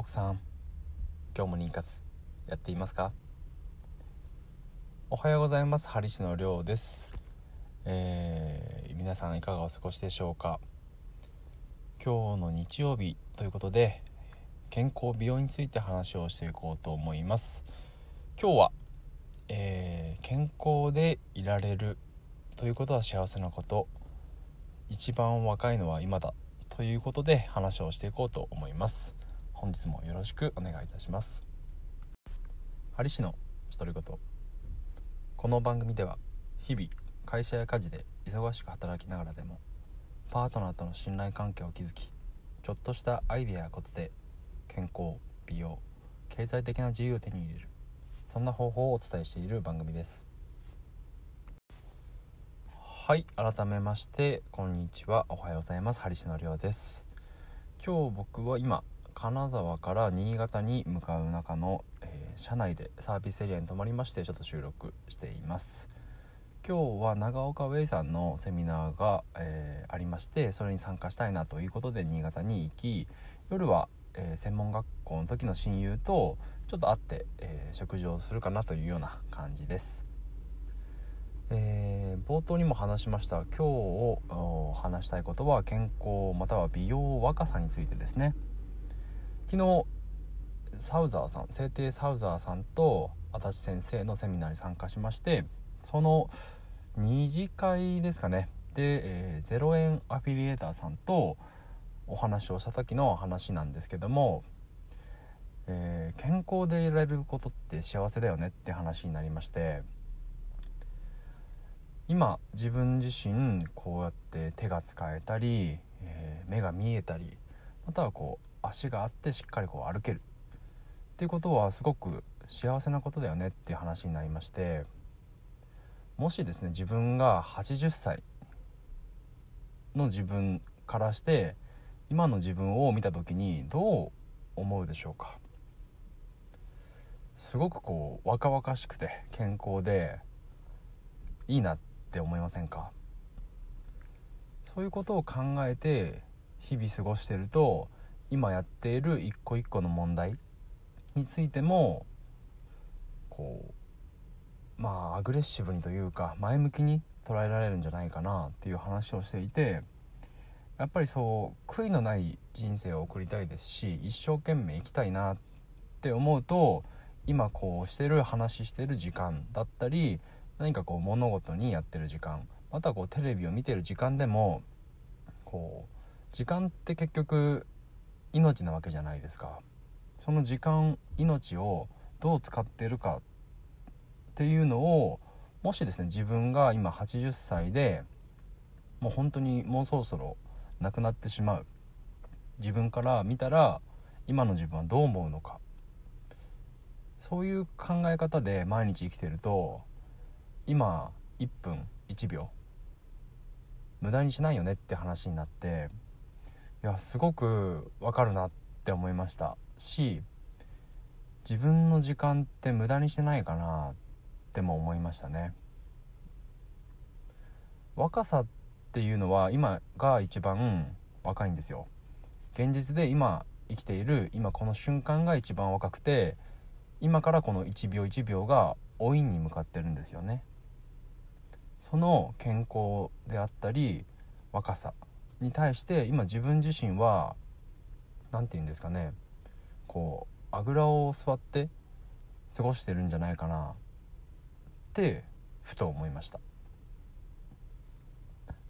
奥さん今日も妊活やっていますか？おはようございます。ハリシのりょうです、えー皆さんいかがお過ごしでしょうか？今日の日曜日ということで健康美容について話をしていこうと思います。今日は、えー健康でいられるということは幸せなこと。一番若いのは今だということで話をしていこうと思います。本日もよろしくお願いいたします。ハリ氏の独り言この番組では日々会社や家事で忙しく働きながらでもパートナーとの信頼関係を築きちょっとしたアイデアやコツで健康美容経済的な自由を手に入れるそんな方法をお伝えしている番組です。はい改めましてこんにちは。おはようございます。ハリシのりょうです。今日僕は今金沢から新潟に向かう中の、えー車内でサービスエリアに泊まりましてちょっと収録しています。今日は長岡ウェイさんのセミナーが、えーありましてそれに参加したいなということで新潟に行き夜は、えー専門学校の時の親友とちょっと会って、え食事をするかなというような感じです。えー冒頭にも話しました今日を話したいことは健康または美容若さについてですね。昨日サウザーさん聖帝サウザーさんと足立先生のセミナーに参加しましてその2次会ですかね。で、えー0円アフィリエーターさんとお話をした時の話なんですけども、えー健康でいられることって幸せだよねって話になりまして今自分自身こうやって手が使えたり、えー目が見えたりまたはこう足があってしっかりこう歩ける。っていうことはすごく幸せなことだよねっていう話になりましてもしですね自分が80歳の自分からして今の自分を見た時にどう思うでしょうか。すごくこう若々しくて健康でいいなって思いませんか。そういうことを考えて日々過ごしてると今やっている一個一個の問題についてもこうまあアグレッシブにというか前向きに捉えられるんじゃないかなっていう話をしていてやっぱりそう悔いのない人生を送りたいですし一生懸命生きたいなって思うと今こうしてる話してる時間だったり何かこう物事にやってる時間またこうテレビを見てる時間でもこう時間って結局命なわけじゃないですか。その時間命をどう使ってるかっていうのをもしですね自分が今80歳でもう本当にもうそろそろ亡くなってしまう。自分から見たら今の自分はどう思うのか。そういう考え方で毎日生きてると今1分1秒無駄にしないよねって話になっていやすごくわかるなって思いました。し自分の時間って無駄にしてないかなっても思いましたね。若さっていうのは今が一番若いんですよ。現実で今生きている今この瞬間が一番若くて今からこの1秒1秒が老いに向かってるんですよね。その健康であったり若さ。に対して今自分自身は何て言うんですかねこうあぐらを座って過ごしてるんじゃないかなってふと思いました。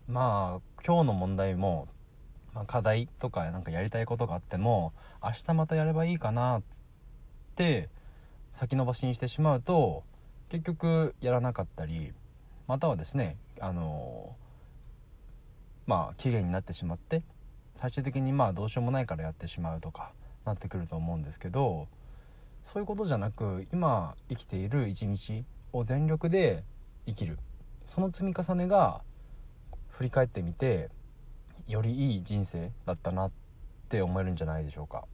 まあ今日の問題も、まあ、課題とかなんかやりたいことがあっても明日またやればいいかなって先延ばしにしてしまうと結局やらなかったりまたはですねあのまあ期限になってしまって最終的にまあどうしようもないからやってしまうとかなってくると思うんですけどそういうことじゃなく今生きている一日を全力で生きる。その積み重ねが振り返ってみてよりいい人生だったなって思えるんじゃないでしょうか。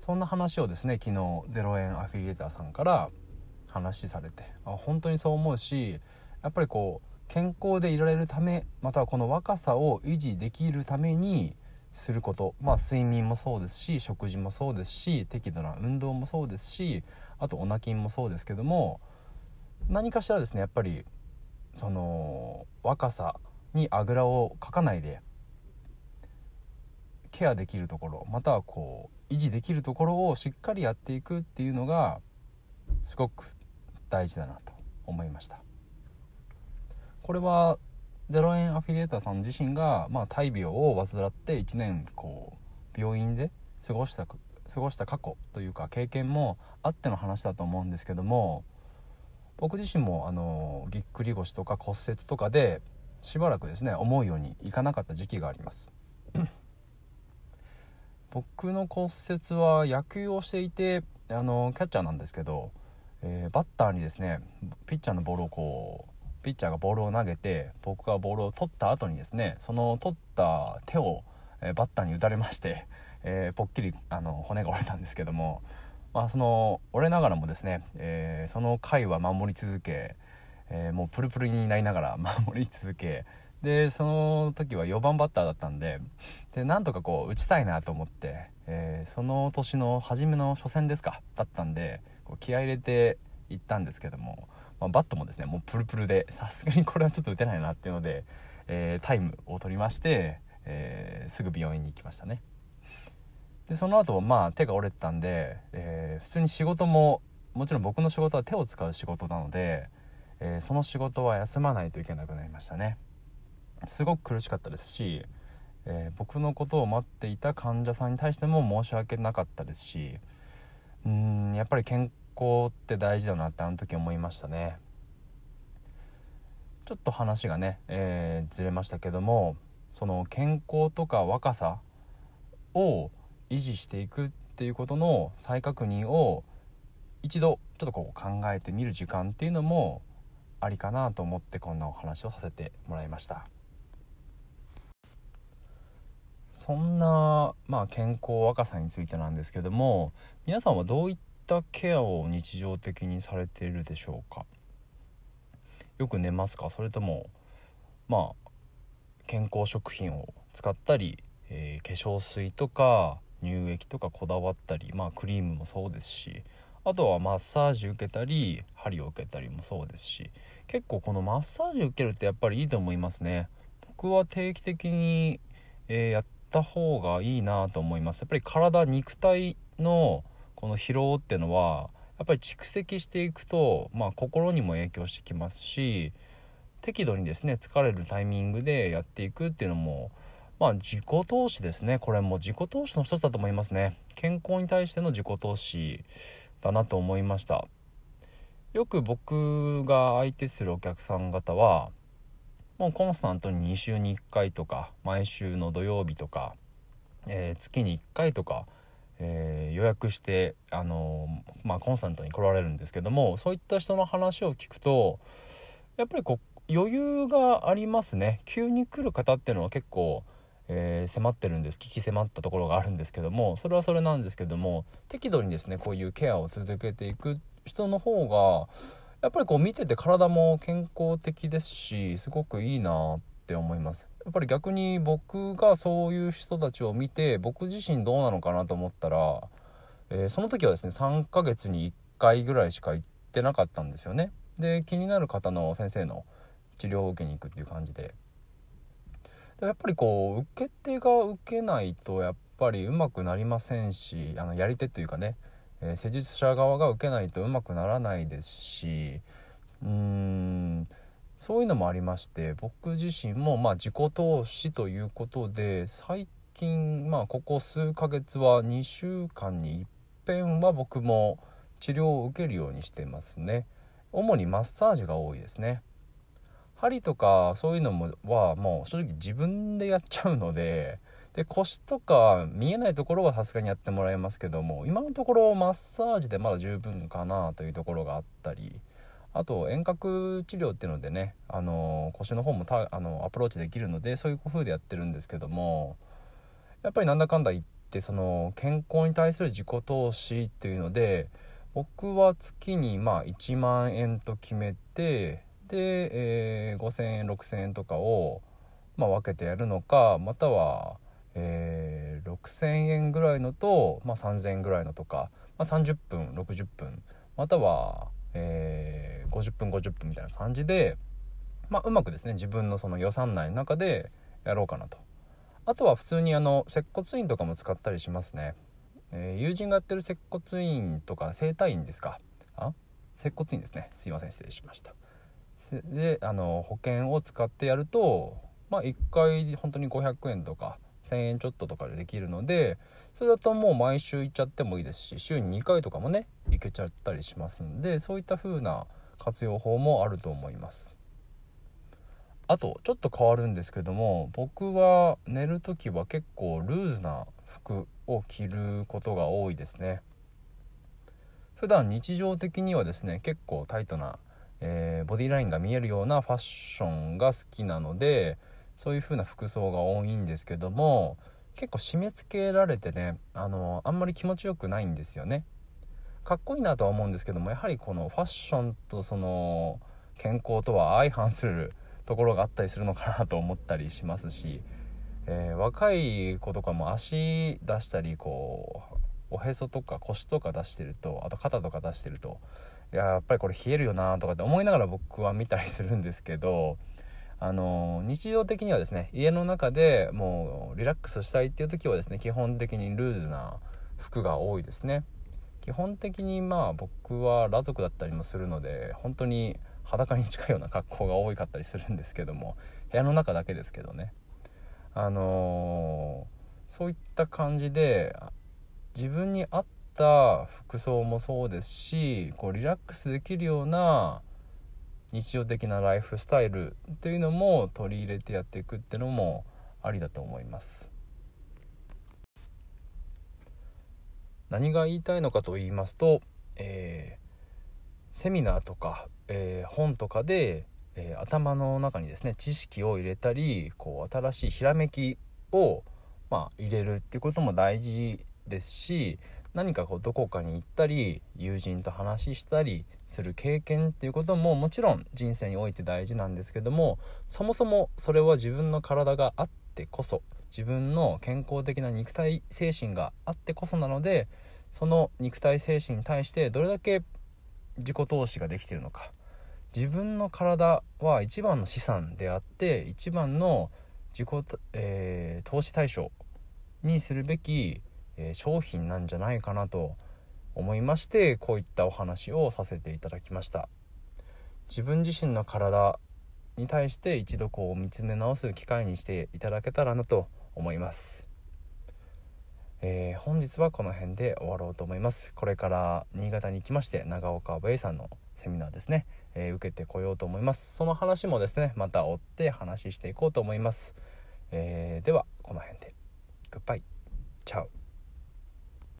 そんな話をですね昨日0円アフィリエーターさんから話されてあ本当にそう思うしやっぱりこう健康でいられるためまたはこの若さを維持できるためにすること。まあ睡眠もそうですし食事もそうですし適度な運動もそうですしあとおなきもそうですけども何かしらですねやっぱりその若さにあぐらをかかないでケアできるところまたはこう維持できるところをしっかりやっていくっていうのがすごく大事だなと思いました。これは0円アフィリエーターさん自身が、まあ、大病を患って1年こう病院で過ごした過ごした過去というか経験もあっての話だと思うんですけども僕自身もあのぎっくり腰とか骨折とかでしばらくですね思うようにいかなかった時期があります。僕の骨折は野球をしていてあのキャッチャーなんですけど、えー、バッターにですねピッチャーのボールをこうピッチャーがボールを投げて僕がボールを取った後にですねその取った手を、えバッターに打たれまして、えー、ぽっきりあの骨が折れたんですけども、まあ、その折れながらもですね、えー、その回は守り続け、えー、もうプルプルになりながら 守り続けでその時は4番バッターだったんででなんとかこう打ちたいなと思って、えその年の初めの初戦ですかだったんでこう気合入れて行ったんですけどもまあ、バットもですねもうプルプルでさすがにこれはちょっと打てないなっていうので、えー、タイムを取りまして、えー、すぐ病院に行きましたね。でその後まあ手が折れてたんで、えー、普通に仕事ももちろん僕の仕事は手を使う仕事なので、えその仕事は休まないといけなくなりましたね。すごく苦しかったですし、え僕のことを待っていた患者さんに対しても申し訳なかったですしうんやっぱり健康って大事だなってあの時思いましたね。ちょっと話がね、えー、ずれましたけどもその健康とか若さを維持していくっていうことの再確認を一度ちょっとこう考えてみる時間っていうのもありかなと思ってこんなお話をさせてもらいました。そんな、まあ、健康若さについてなんですけども皆さんはどういったったケアを日常的にされているでしょうか？よく寝ますか？それともまあ健康食品を使ったり、えー、化粧水とか乳液とかこだわったりまあクリームもそうですしあとはマッサージ受けたり針を受けたりもそうですし結構このマッサージ受けるってやっぱりいいと思いますね。僕は定期的に、えー、やった方がいいなと思います。やっぱり体肉体のこの疲労っていうのはやっぱり蓄積していくと、まあ、心にも影響してきますし適度にですね疲れるタイミングでやっていくっていうのもまあ自己投資ですね。これも自己投資の一つだと思いますね。健康に対しての自己投資だなと思いました。よく僕が相手するお客さん方はもうコンスタントに2週に1回とか毎週の土曜日とか、えー、月に1回とかえー、予約してあのまあ、コンスタントに来られるんですけどもそういった人の話を聞くとやっぱりこう余裕がありますね。急に来る方っていうのは結構、えー、迫ってるんです。聞き迫ったところがあるんですけどもそれはそれなんですけども適度にですねこういうケアを続けていく人の方がやっぱりこう見てて体も健康的ですしすごくいいなってって思いますやっぱり逆に僕がそういう人たちを見て僕自身どうなのかなと思ったら、えー、その時はですね3ヶ月に1回ぐらいしか行ってなかったんですよね。で気になる方の先生の治療を受けに行くっていう感じで。でやっぱりこう受け手が受けないとやっぱりうまくなりませんしあのやり手というかね、えー、施術者側が受けないとうまくならないですしうーんそういうのもありまして僕自身もまあ自己投資ということで最近まあここ数ヶ月は2週間に一遍は僕も治療を受けるようにしてますね。主にマッサージが多いですね。針とかそういうのもはもう正直自分でやっちゃうのでで腰とか見えないところはさすがにやってもらいますけども今のところマッサージでまだ十分かなというところがあったりあと遠隔治療っていうのでね、あの腰の方もたあのアプローチできるのでそういう工夫でやってるんですけどもやっぱりなんだかんだ言ってその健康に対する自己投資っていうので僕は月にまあ1万円と決めてで、えー、5,000円6,000円とかを、まあ、分けてやるのかまたは、えー、6,000円ぐらいのと、まあ、3,000円ぐらいのとか、まあ、30分60分または、えー、50分50分みたいな感じで、まあ、うまくですね自分のその予算内の中でやろうかなと。あとは普通にあの接骨院とかも使ったりしますね、えー、友人がやってる接骨院とか整体院ですか？あ？接骨院ですね。すいません失礼しました。であの保険を使ってやるとまあ1回本当に500円とか1,000円ちょっととかでできるのでそれだともう毎週行っちゃってもいいですし週に2回とかもね行けちゃったりしますんでそういった風な活用法もあると思います。あとちょっと変わるんですけども僕は寝る時は結構ルーズな服を着ることが多いですね。普段日常的にはですね結構タイトな、えー、ボディラインが見えるようなファッションが好きなのでそういう風な服装が多いんですけども結構締め付けられてねあのあんまり気持ちよくないんですよね。かっこいいなとは思うんですけどもやはりこのファッションとその健康とは相反するところがあったりするのかなと思ったりしますし、えー、若い子とかも足出したりこうおへそとか腰とか出してるとあと肩とか出してるといややっぱりこれ冷えるよなとかって思いながら僕は見たりするんですけどあの日常的にはですね家の中でもうリラックスしたいっていう時はですね基本的にルーズな服が多いですね。基本的にまあ僕は裸族だったりもするので本当に裸に近いような格好が多かったりするんですけども部屋の中だけですけどね。あのー、そういった感じで自分に合った服装もそうですしこうリラックスできるような日常的なライフスタイルというのも取り入れてやっていくっていうのもありだと思います。何が言いたいのかと言いますと、えー、セミナーとか、えー、本とかで、えー、頭の中にですね知識を入れたりこう新しいひらめきを、まあ、入れるっていうことも大事ですし何かこうどこかに行ったり友人と話したりする経験っていうことももちろん人生において大事なんですけどもそもそもそれは自分の体があってこそ自分の健康的な肉体精神があってこそなのでその肉体精神に対してどれだけ自己投資ができているのか。自分の体は一番の資産であって一番の自己、えー、投資対象にするべきえー、商品なんじゃないかなと思いましてこういったお話をさせていただきました。自分自身の体に対して一度こう見つめ直す機会にしていただけたらなと思います、えー、本日はこの辺で終わろうと思います。これから新潟に行きまして長岡部さんのセミナーですね、えー、受けてこようと思います。その話もですねまた追って話していこうと思います、えー、ではこの辺で。グッバイチャウ